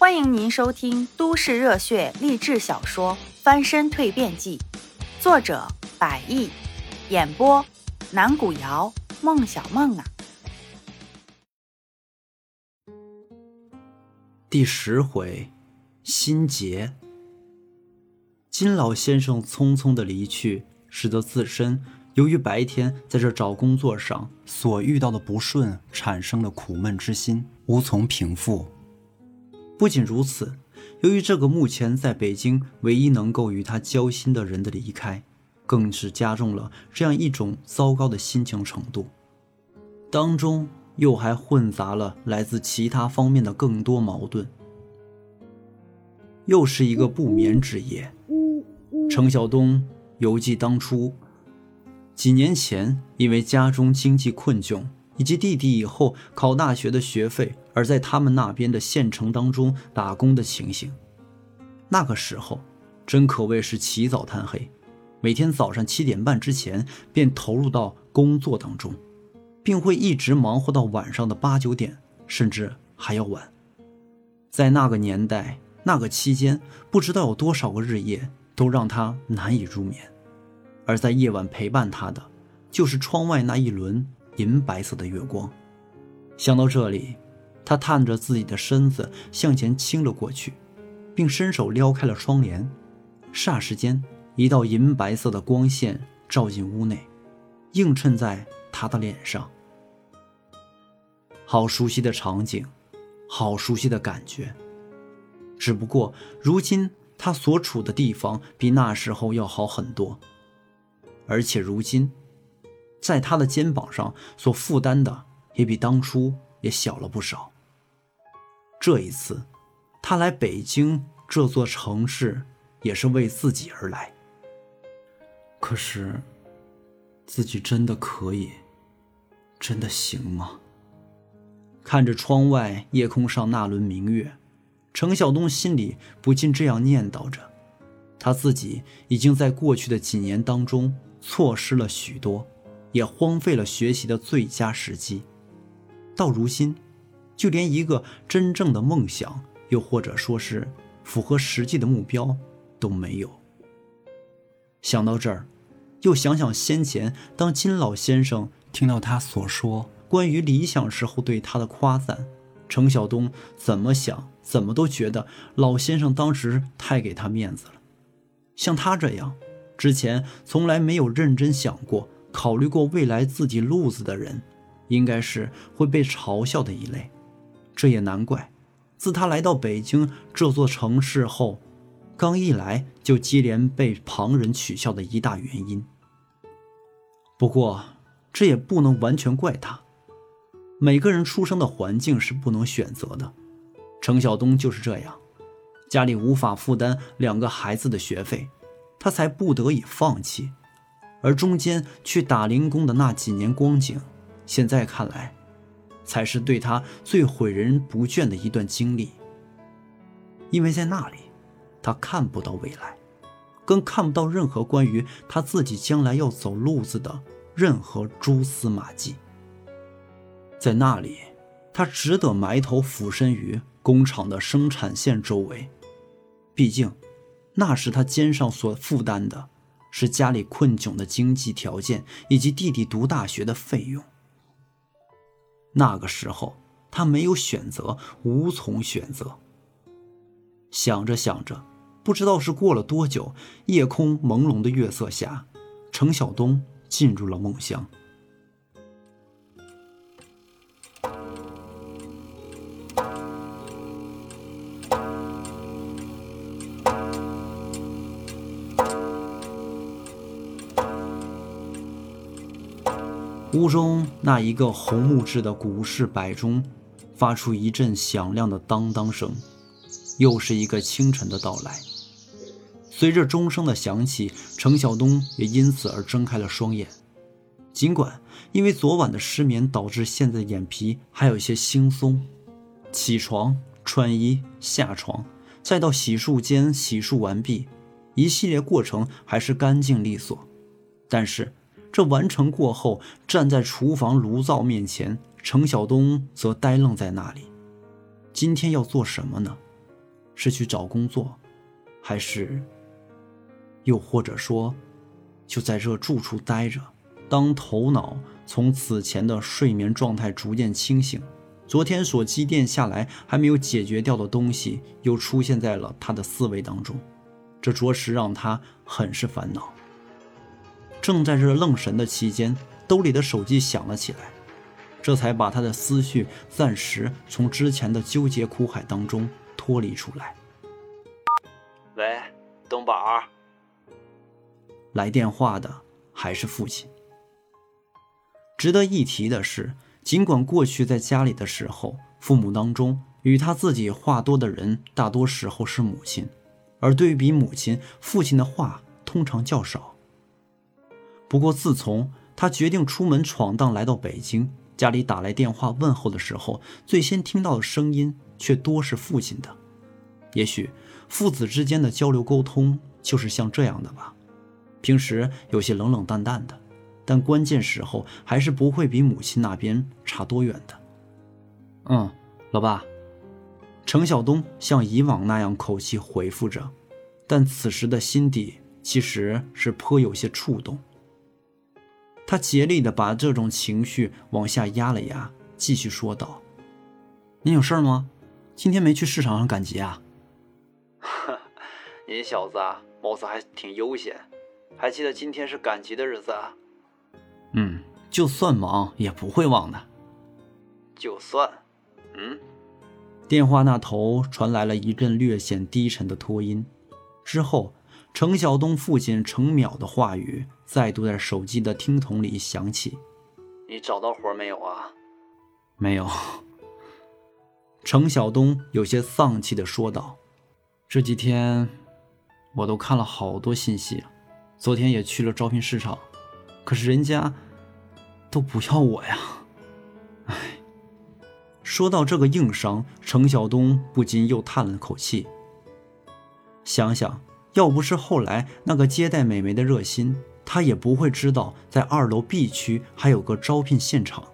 欢迎您收听都市热血励志小说《翻身蜕变记》，作者：百亿，演播：南古瑶、孟小梦啊。第十回，心结。金老先生匆匆的离去，使得自身由于白天在这找工作上所遇到的不顺，产生了苦闷之心，无从平复。不仅如此，由于这个目前在北京唯一能够与他交心的人的离开，更是加重了这样一种糟糕的心情程度。当中又还混杂了来自其他方面的更多矛盾。又是一个不眠之夜。程晓东犹记当初几年前，因为家中经济困窘。以及弟弟以后考大学的学费，而在他们那边的县城当中打工的情形，那个时候真可谓是起早贪黑，每天早上七点半之前便投入到工作当中，并会一直忙活到晚上的八九点，甚至还要晚。在那个年代，那个期间，不知道有多少个日夜都让他难以入眠，而在夜晚陪伴他的，就是窗外那一轮。银白色的月光，想到这里，他探着自己的身子向前倾了过去，并伸手撩开了窗帘。霎时间，一道银白色的光线照进屋内，映衬在他的脸上。好熟悉的场景，好熟悉的感觉。只不过，如今他所处的地方比那时候要好很多，而且如今。在他的肩膀上所负担的也比当初也小了不少。这一次，他来北京这座城市也是为自己而来。可是，自己真的可以，真的行吗？看着窗外夜空上那轮明月，程晓东心里不禁这样念叨着：他自己已经在过去的几年当中错失了许多。也荒废了学习的最佳时机，到如今，就连一个真正的梦想，又或者说是符合实际的目标都没有。想到这儿，又想想先前当金老先生听到他所说关于理想时候对他的夸赞，程晓东怎么想怎么都觉得老先生当时太给他面子了。像他这样，之前从来没有认真想过。考虑过未来自己路子的人，应该是会被嘲笑的一类。这也难怪，自他来到北京这座城市后，刚一来就接连被旁人取笑的一大原因。不过，这也不能完全怪他。每个人出生的环境是不能选择的，程晓东就是这样，家里无法负担两个孩子的学费，他才不得已放弃。而中间去打零工的那几年光景，现在看来，才是对他最毁人不倦的一段经历。因为在那里，他看不到未来，更看不到任何关于他自己将来要走路子的任何蛛丝马迹。在那里，他只得埋头俯身于工厂的生产线周围，毕竟，那是他肩上所负担的。是家里困窘的经济条件，以及弟弟读大学的费用。那个时候，他没有选择，无从选择。想着想着，不知道是过了多久，夜空朦胧的月色下，程晓东进入了梦乡。屋中那一个红木质的古式摆钟，发出一阵响亮的当当声。又是一个清晨的到来。随着钟声的响起，程晓东也因此而睁开了双眼。尽管因为昨晚的失眠导致现在眼皮还有些惺忪，起床、穿衣、下床，再到洗漱间洗漱完毕，一系列过程还是干净利索。但是。这完成过后，站在厨房炉灶面前，程晓东则呆愣在那里。今天要做什么呢？是去找工作，还是，又或者说，就在这住处待着？当头脑从此前的睡眠状态逐渐清醒，昨天所积淀下来还没有解决掉的东西又出现在了他的思维当中，这着实让他很是烦恼。正在这愣神的期间，兜里的手机响了起来，这才把他的思绪暂时从之前的纠结苦海当中脱离出来。喂，东宝。来电话的还是父亲。值得一提的是，尽管过去在家里的时候，父母当中与他自己话多的人，大多时候是母亲，而对比母亲，父亲的话通常较少。不过，自从他决定出门闯荡，来到北京，家里打来电话问候的时候，最先听到的声音却多是父亲的。也许父子之间的交流沟通就是像这样的吧，平时有些冷冷淡淡的。但关键时候还是不会比母亲那边差多远的。嗯，老爸，程晓东像以往那样口气回复着，但此时的心底其实是颇有些触动。他竭力的把这种情绪往下压了压，继续说道：“您有事吗？今天没去市场上赶集啊？”“ 您小子啊，貌似还挺悠闲，还记得今天是赶集的日子啊？”嗯，就算忙也不会忘的。就算，嗯。电话那头传来了一阵略显低沉的拖音，之后，程晓东父亲程淼的话语再度在手机的听筒里响起：“你找到活没有啊？”“没有。”程晓东有些丧气的说道：“这几天，我都看了好多信息，昨天也去了招聘市场。”可是人家都不要我呀！哎，说到这个硬伤，程晓东不禁又叹了口气。想想，要不是后来那个接待美眉的热心，他也不会知道在二楼 B 区还有个招聘现场。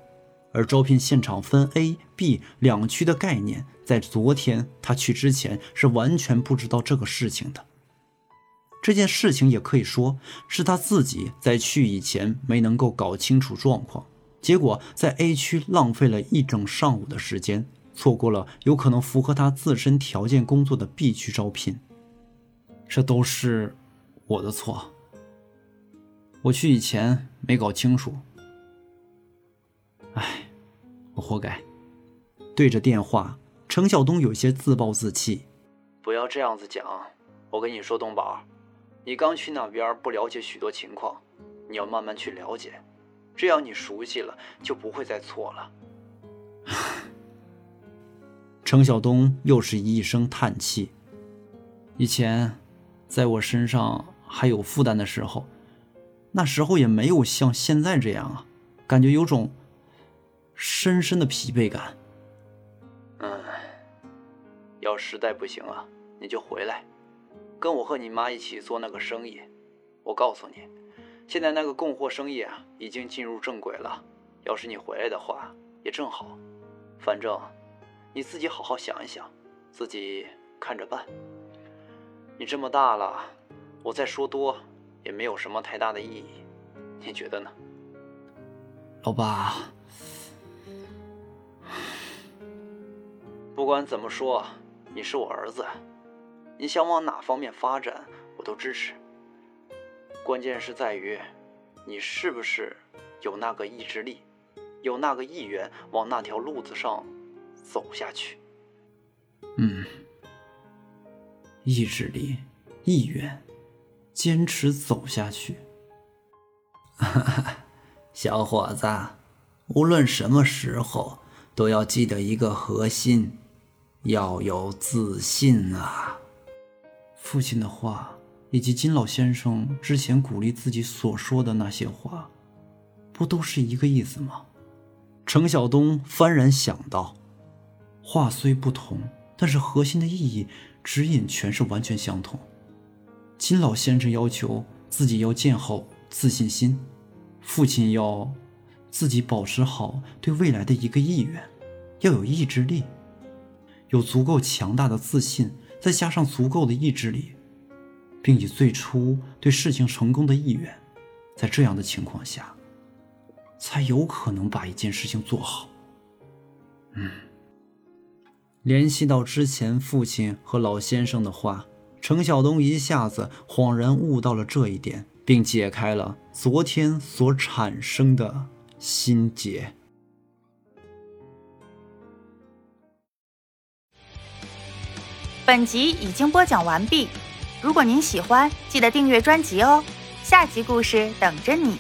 而招聘现场分 A、B 两区的概念，在昨天他去之前是完全不知道这个事情的。这件事情也可以说是他自己在去以前没能够搞清楚状况，结果在 A 区浪费了一整上午的时间，错过了有可能符合他自身条件工作的 B 区招聘。这都是我的错，我去以前没搞清楚。哎，我活该。对着电话，程晓东有些自暴自弃。不要这样子讲，我跟你说，东宝。你刚去那边，不了解许多情况，你要慢慢去了解，这样你熟悉了，就不会再错了。程晓东又是一声叹气。以前，在我身上还有负担的时候，那时候也没有像现在这样啊，感觉有种深深的疲惫感。嗯，要实在不行啊，你就回来。跟我和你妈一起做那个生意，我告诉你，现在那个供货生意啊，已经进入正轨了。要是你回来的话，也正好。反正你自己好好想一想，自己看着办。你这么大了，我再说多也没有什么太大的意义，你觉得呢？老爸，不管怎么说，你是我儿子。你想往哪方面发展，我都支持。关键是在于，你是不是有那个意志力，有那个意愿往那条路子上走下去。嗯，意志力、意愿，坚持走下去。小伙子，无论什么时候，都要记得一个核心，要有自信啊。父亲的话，以及金老先生之前鼓励自己所说的那些话，不都是一个意思吗？程晓东幡然想到，话虽不同，但是核心的意义、指引全是完全相同。金老先生要求自己要建好自信心，父亲要自己保持好对未来的一个意愿，要有意志力，有足够强大的自信。再加上足够的意志力，并以最初对事情成功的意愿，在这样的情况下，才有可能把一件事情做好。嗯，联系到之前父亲和老先生的话，程晓东一下子恍然悟到了这一点，并解开了昨天所产生的心结。本集已经播讲完毕，如果您喜欢，记得订阅专辑哦，下集故事等着你。